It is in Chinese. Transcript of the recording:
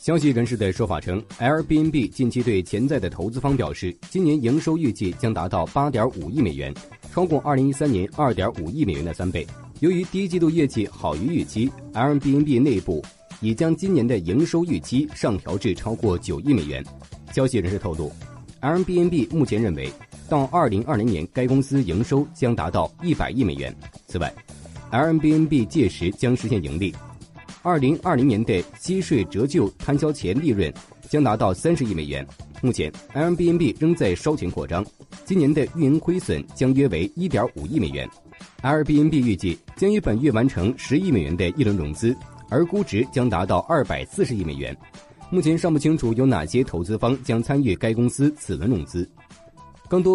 消息人士的说法称，Airbnb 近期对潜在的投资方表示，今年营收预计将达到八点五亿美元，超过二零一三年二点五亿美元的三倍。由于第一季度业绩好于预期，Airbnb 内部已将今年的营收预期上调至超过九亿美元。消息人士透露，Airbnb 目前认为，到二零二零年该公司营收将达到一百亿美元。此外，Airbnb 届时将实现盈利。二零二零年的息税折旧摊销前利润将达到三十亿美元。目前，Airbnb 仍在烧钱扩张，今年的运营亏损将约为一点五亿美元。Airbnb 预计将于本月完成十亿美元的一轮融资，而估值将达到二百四十亿美元。目前尚不清楚有哪些投资方将参与该公司此轮融资。更多。